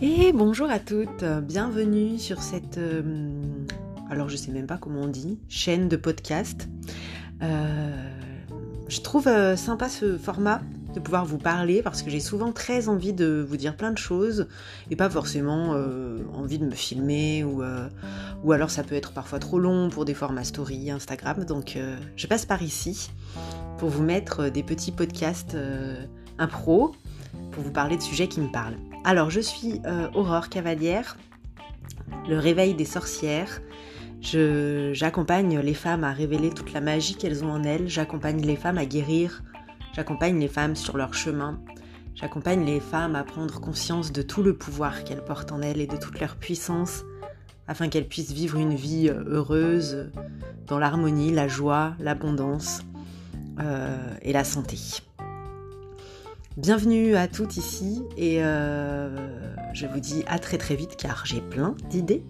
Et bonjour à toutes, bienvenue sur cette, euh, alors je sais même pas comment on dit, chaîne de podcast. Euh, je trouve euh, sympa ce format de pouvoir vous parler parce que j'ai souvent très envie de vous dire plein de choses et pas forcément envie de me filmer ou, ou alors ça peut être parfois trop long pour des formats story Instagram donc je passe par ici pour vous mettre des petits podcasts impro pour vous parler de sujets qui me parlent. Alors, je suis euh, Aurore Cavalière, le réveil des sorcières. J'accompagne les femmes à révéler toute la magie qu'elles ont en elles. J'accompagne les femmes à guérir. J'accompagne les femmes sur leur chemin. J'accompagne les femmes à prendre conscience de tout le pouvoir qu'elles portent en elles et de toute leur puissance afin qu'elles puissent vivre une vie euh, heureuse dans l'harmonie, la joie, l'abondance euh, et la santé. Bienvenue à toutes ici et euh, je vous dis à très très vite car j'ai plein d'idées